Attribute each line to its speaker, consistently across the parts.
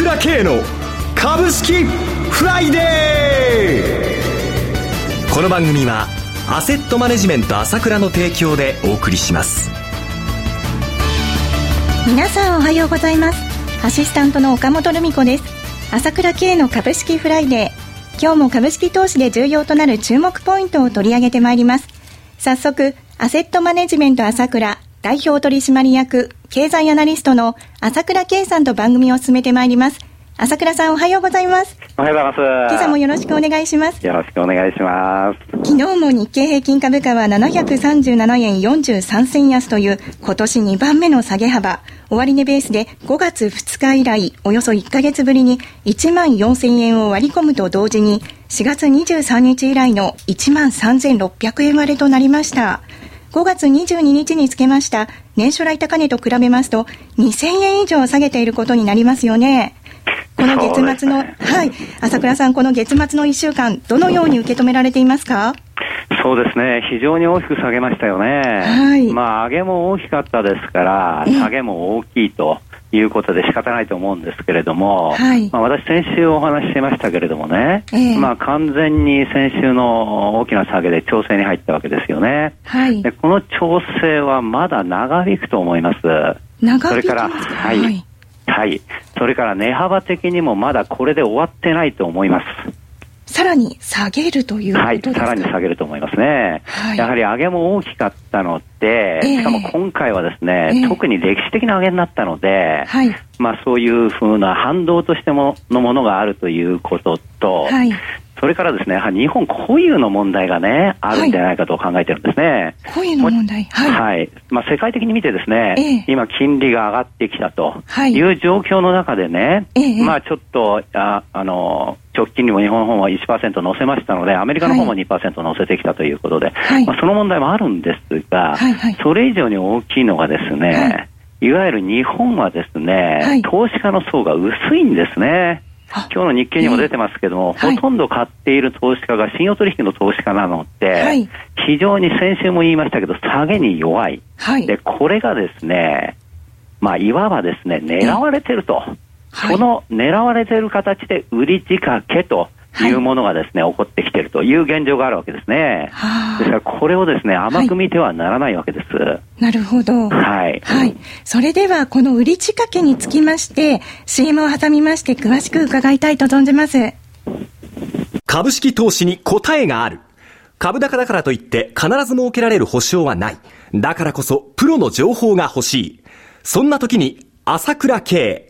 Speaker 1: 倉慶の株式フライデー。この番組はアセットマネジメント朝倉の提供でお送りします。
Speaker 2: 皆さんおはようございます。アシスタントの岡本留美子です。朝倉慶の株式フライデー。今日も株式投資で重要となる注目ポイントを取り上げてまいります。早速アセットマネジメント朝倉。代表取締役経済アナリストの朝倉慶さんと番組を進めてまいります。朝倉さんおはようございます。
Speaker 3: おはようございます。
Speaker 2: 今朝もよろしくお願いします。
Speaker 3: よろしくお願いします。
Speaker 2: 昨日も日経平均株価は737円43銭安という今年2番目の下げ幅。終値ベースで5月2日以来およそ1ヶ月ぶりに1万4000円を割り込むと同時に4月23日以来の1万3600円割れとなりました5月22日につけました年初来高値と比べますと2000円以上下げていることになりますよね。この月末の、ね、はい、朝倉さん、この月末の1週間、どのように受け止められていますか？
Speaker 3: そうですね、非常に大きく下げましたよね。はい。まあ、上げも大きかったですから、下げも大きいと。いうことで仕方ないと思うんですけれども、はい、まあ、私、先週お話ししましたけれどもね、えー、まあ、完全に先週の大きな下げで調整に入ったわけですよね。はい、でこの調整はまだ長引くと思います。
Speaker 2: 長
Speaker 3: 引くそれから、はい、はいはい。それから値幅的にもまだこれで終わってないと思います。
Speaker 2: さらに下げるということですか、はい、
Speaker 3: さらに下げると思いますね。はい、やはり上げも大きかったので、しかも今回はですね、えー、特に歴史的な上げになったので、はい、まあそういうふうな反動としてものものがあるということと、はい、それからですね、日本固有の問題がね、あるんじゃないかと考えてるんですね。
Speaker 2: 固有の問題。
Speaker 3: はい。はい。まあ、世界的に見てですね、ええ、今、金利が上がってきたとい。う状況の中でね、え、まあ、ちょっと、ああの、直近にも日本の方は1%乗せましたので、アメリカの方も2%乗せてきたということで、はい、まあ、その問題もあるんですが、はいはい、それ以上に大きいのがですね、はい、いわゆる日本はですね、投資家の層が薄いんですね。今日の日経にも出てますけども、えー、ほとんど買っている投資家が信用取引の投資家なので、はい、非常に先週も言いましたけど、下げに弱い。はい、で、これがですね、まあ、いわばですね、狙われてると。この狙われてる形で売り仕掛けというものがですね、はい、起こってきているという現状があるわけですね。ですからこれをですね、甘く見てはならないわけです。はい、
Speaker 2: なるほど。
Speaker 3: はい。
Speaker 2: はい。それでは、この売り仕掛けにつきまして、CM を挟みまして詳しく伺いたいと存じます。
Speaker 1: 株式投資に答えがある。株高だからといって必ず設けられる保証はない。だからこそ、プロの情報が欲しい。そんな時に、朝倉慶。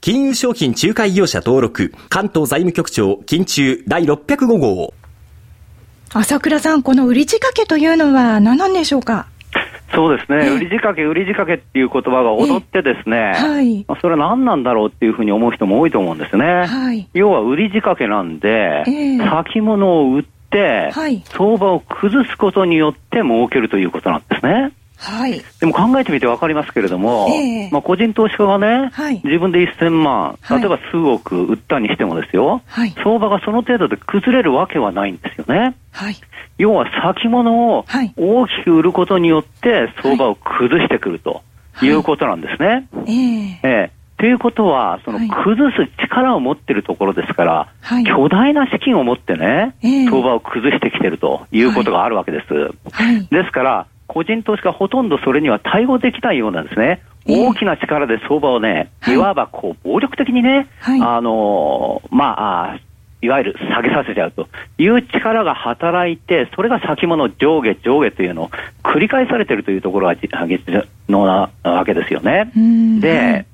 Speaker 1: 金融商品仲介業者登録、関東財務局長、金中第605号。
Speaker 2: 朝倉さん、この売り仕掛けというのは何なんでしょうか？
Speaker 3: そうですね、売り仕掛け、売り仕掛けっていう言葉が踊ってですね、はい、それは何なんだろうっていうふうに思う人も多いと思うんですね。はい、要は売り仕掛けなんで、先物を売って、はい、相場を崩すことによって儲けるということなんですね。はい、でも考えてみて分かりますけれども、えー、まあ、個人投資家がね、はい、自分で1000万、例えば数億売ったにしてもですよ、はい、相場がその程度で崩れるわけはないんですよね。はい、要は先物を大きく売ることによって相場を崩してくるとい。うことなんですね。えー、えーということは、その崩す力を持っているところですから、はい、巨大な資金を持ってね、えー、相場を崩してきているということがあるわけです。はい、ですから、個人投資家ほとんどそれには対応できないようなんですね。大きな力で相場をね、い。わばこう暴力的にね、はい、あのー、まあ、いわゆる下げさせちゃうと。いう力が働いて、それが先物上下上下というのを繰り返されているというところが実のなわけですよね。で、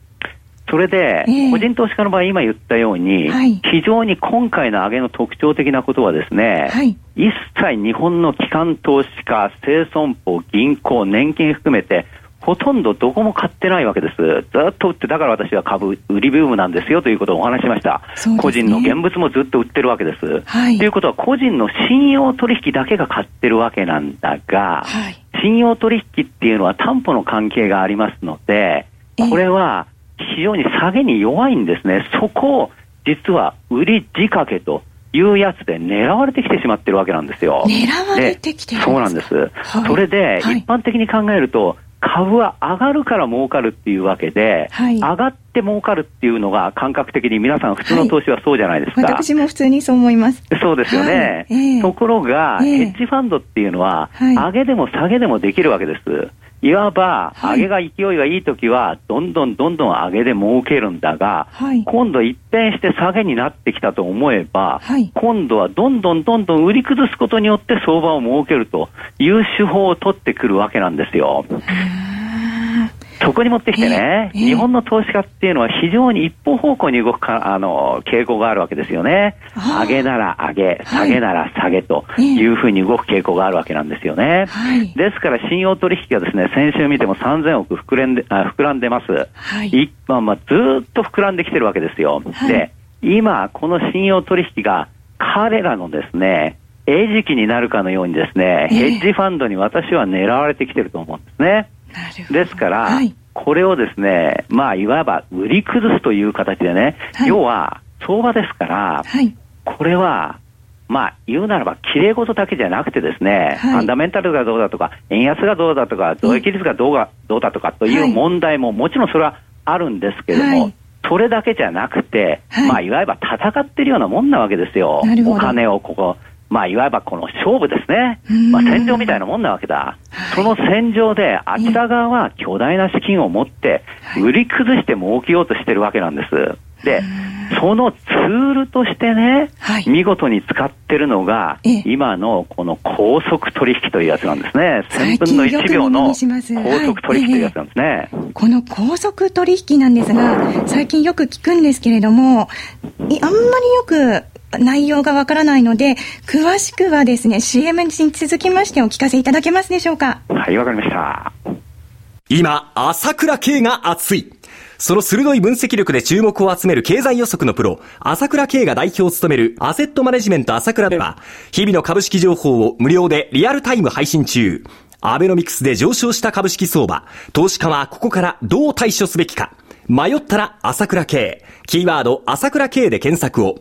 Speaker 3: それで、個人投資家の場合、今言ったように、非常に今回の上げの特徴的なことはですね、一切日本の機関投資家、生損保、銀行、年金含めて、ほとんどどこも買ってないわけです。ずっと売って、だから私は株売りブームなんですよということをお話しました。ね、個人の現物もずっと売ってるわけです。はい、ということは、個人の信用取引だけが買ってるわけなんだが、はい、信用取引っていうのは担保の関係がありますので、これは非常に下げに弱いんですね。そこを実は売り仕掛けというやつで狙われてきてしまってるわけなんですよ。
Speaker 2: 狙われてきてる
Speaker 3: そうなんです。はい、それで、一般的に考えると、株は上がるから儲かるっていうわけで、はい、上がって儲かるっていうのが感覚的に皆さん普通の投資はそうじゃないですか。はい、
Speaker 2: 私も普通にそう思います。
Speaker 3: そうですよね。はいえー、ところが、えー、ヘッジファンドっていうのは、上げでも下げでもできるわけです。いわば、上げが勢いがいいときは、どんどんどんどん上げで儲けるんだが、はい、今度一変して下げになってきたと思えば、はい、今度はどんどんどんどん売り崩すことによって相場を儲けるという手法を取ってくるわけなんですよ。そこに持ってきてね、えーえー、日本の投資家っていうのは非常に一方方向に動くかあの傾向があるわけですよね。上げなら上げ、下げなら下げというふうに動く傾向があるわけなんですよね。はい、ですから信用取引がですね、先週見ても3000億膨らんであ膨らんでます。はい、まあ、まあ、ずっと膨らんできてるわけですよ。はい、で、今、この信用取引が彼らのですね、餌食になるかのようにですね、ヘッジファンドに私は狙われてきてると思うんですね。ですから、はい、これをですね、まあ、いわば売り崩すという形でね、はい、要は相場ですから、はい、これは、まあ、言うならば、きれい事だけじゃなくてですね、ファンダメンタルがどうだとか、円安がどうだとか、増益率がどうがどうだとかという問題も、もちろんそれはあるんですけれども、それだけじゃなくて、まあ、いわば戦ってるようなもんなわけですよ。お金をここ、まあ、いわばこの勝負ですね。まあ、戦場みたいなもんなわけだ。その戦場で、あちら側は巨大な資金を持って、売り崩して儲けようとしてるわけなんです。で、そのツールとしてね、はい、見事に使ってるのが、今のこの高速取引というやつなんですね。1000分の1秒の高速取引というやつなんですね、
Speaker 2: はい、この高速取引なんですが、最近よく聞くんですけれども、あんまりよく内容がわからないので、詳しくはですね、CM に続きましてお聞かせいただけますでしょうか。
Speaker 3: はい、わかりました。
Speaker 1: 今、朝倉慶が熱い。その鋭い分析力で注目を集める経済予測のプロ、朝倉慶が代表を務めるアセットマネジメント朝倉では、日々の株式情報を無料でリアルタイム配信中。アベノミクスで上昇した株式相場、投資家はここからどう対処すべきか。迷ったら朝倉慶。キーワード朝倉慶で検索を。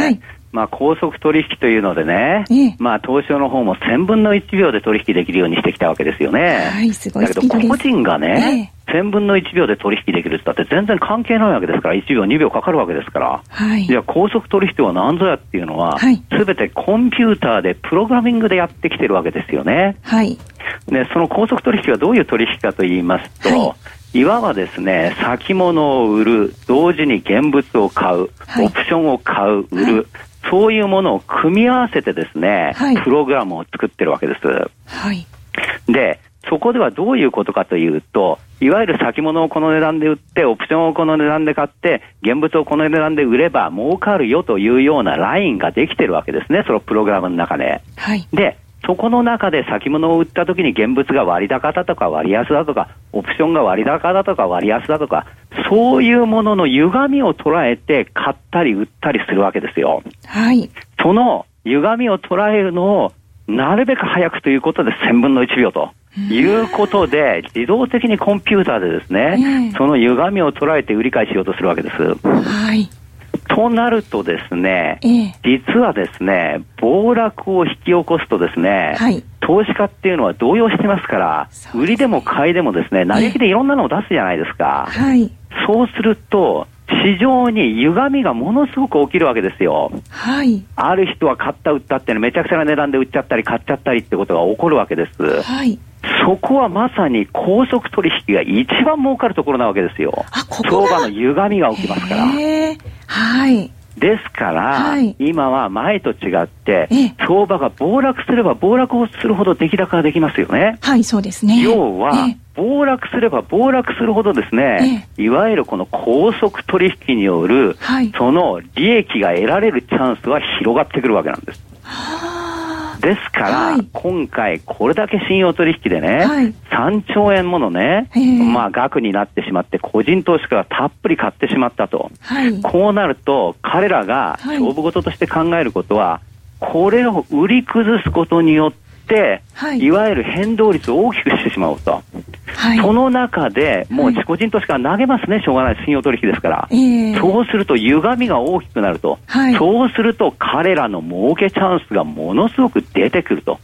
Speaker 3: い。まあ、高速取引というのでね、ええ、まあ、東証の方も1000分の1秒で取引できるようにしてきたわけですよね。
Speaker 2: はい、すごい
Speaker 3: だけど、個人がね、ええ、1000分の1秒で取引できるってって全然関係ないわけですから、1秒、2秒かかるわけですから。はい。じゃあ、高速取引とは何ぞやっていうのは、す、べ、てコンピューターでプログラミングでやってきてるわけですよね。はい。で、その高速取引はどういう取引かと言いますと、はいいわばですね、先物を売る、同時に現物を買う、はい、オプションを買う、売る、はい、そういうものを組み合わせてですね、はい、プログラムを作ってるわけです。はい。で、そこではどういうことかというと、いわゆる先物をこの値段で売って、オプションをこの値段で買って、現物をこの値段で売れば儲かるよというようなラインができてるわけですね、そのプログラムの中で。はい。で、そこの中で先物を売ったときに現物が割高だとか割安だとか、オプションが割高だとか割安だとか、そういうものの歪みを捉えて買ったり売ったりするわけですよ。はい。その歪みを捉えるのをなるべく早くということで1000分の1秒と。いうことで、自動的にコンピューターでですね、その歪みを捉えて売り買いしようとするわけです。はい。となるとですね、ええ、実はですね、暴落を引き起こすとですね、はい、投資家っていうのは動揺してますから、ね、売りでも買いでもですね、嘆きでいろんなのを出すじゃないですか。はい、そうすると、市場に歪みがものすごく起きるわけですよ。はい。ある人は買った売ったってめちゃくちゃな値段で売っちゃったり買っちゃったりってことが起こるわけです。はい。そこはまさに高速取引が一番儲かるところなわけですよ。相場の歪みが起きますから。
Speaker 2: はい。
Speaker 3: ですから、はい、今は前と違って、相場が暴落すれば暴落をするほど出来高ができますよね。
Speaker 2: はい、そうですね。
Speaker 3: 要は、暴落すれば暴落するほどですね、いわゆるこの高速取引による、はい、その利益が得られるチャンスは広がってくるわけなんです。ですから、はい、今回、これだけ信用取引でね、はい、3兆円ものね、まあ、額になってしまって、個人投資家がたっぷり買ってしまったと、はい、こうなると、彼らが勝負事として考えることは、これを売り崩すことによって、はい、いわゆる変動率を大きくしてしまうと。はい、その中で、もう個人投資家投げますね、しょうがない、信用取引ですから、えー、そうすると歪みが大きくなると、はい、そうすると彼らの儲けチャンスがものすごく出てくると。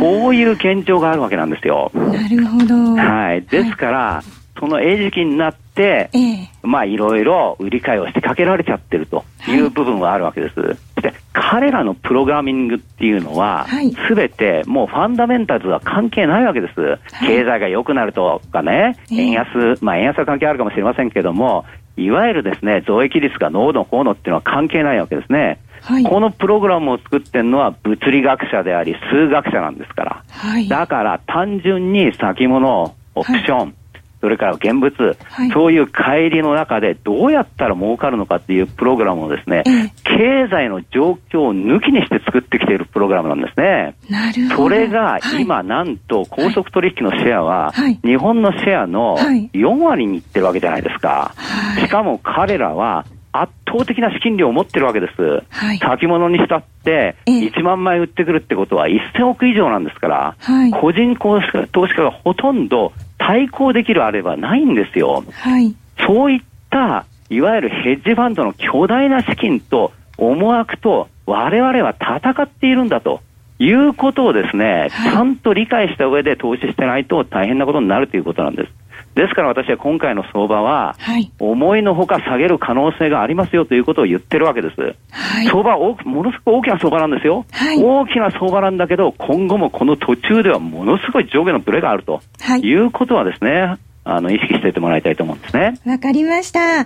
Speaker 3: こういう現状があるわけなんですよ。
Speaker 2: なるほど。
Speaker 3: はい。ですから、その餌食になって、ええ、まあいろいろ売り買いをしてかけられちゃってるとい。う部分はあるわけです。はい、で、彼らのプログラミングっていうのは、す、べ、てもうファンダメンタルズは関係ないわけです。はい、経済が良くなるとかね、円安、まあ円安は関係あるかもしれませんけども、いわゆるですね、増益率が濃度こうのっていうのは関係ないわけですね。はい、このプログラムを作ってるのは物理学者であり数学者なんですから。はい、だから単純に先物、オプション、それから現物、はい、そういう帰りの中でどうやったら儲かるのかっていうプログラムをですね、経済の状況を抜きにして作ってきているプログラムなんですね。
Speaker 2: なる
Speaker 3: ほど。それが今、なんと高速取引のシェアは、日本のシェアの4割にいってるわけじゃないですか。しかも彼らは圧倒的な資金量を持ってるわけです。はい、先物にしたって1万枚売ってくるってことは1000億以上なんですから、はい、個人投資家がほとんど対抗できるあればないんですよ。はい、そういったいわゆるヘッジファンドの巨大な資金と思惑と我々は戦っているんだということをですね、はい、ちゃんと理解した上で投資してないと大変なことになるということなんです。ですから私は今回の相場は、はい、思いのほか下げる可能性がありますよということを言ってるわけです。はい、相場はものすごく大きな相場なんですよ、はい、大きな相場なんだけど、今後もこの途中ではものすごい上下のブレがあると、い、うことはですね、あの意識しておいてもらいたいと思うんですね。
Speaker 2: わかりました。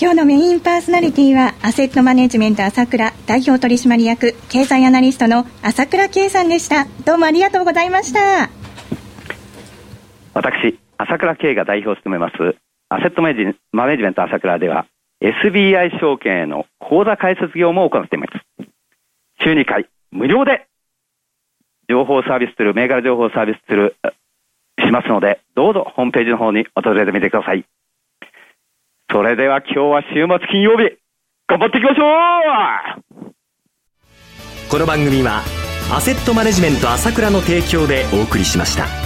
Speaker 2: 今日のメインパーソナリティは、アセットマネジメント朝倉代表取締役経済アナリストの朝倉圭さんでした。どうもありがとうございました。
Speaker 3: 私、朝倉慶が代表を務めますアセットマネジメント朝倉では SBI 証券への口座開設業務を行っています。週2回無料で情報サービスする、銘柄情報サービスする、しますので、どうぞホームページの方に訪れてみてください。それでは今日は週末金曜日、頑張っていきましょう
Speaker 1: この番組は、アセットマネジメント朝倉の提供でお送りしました。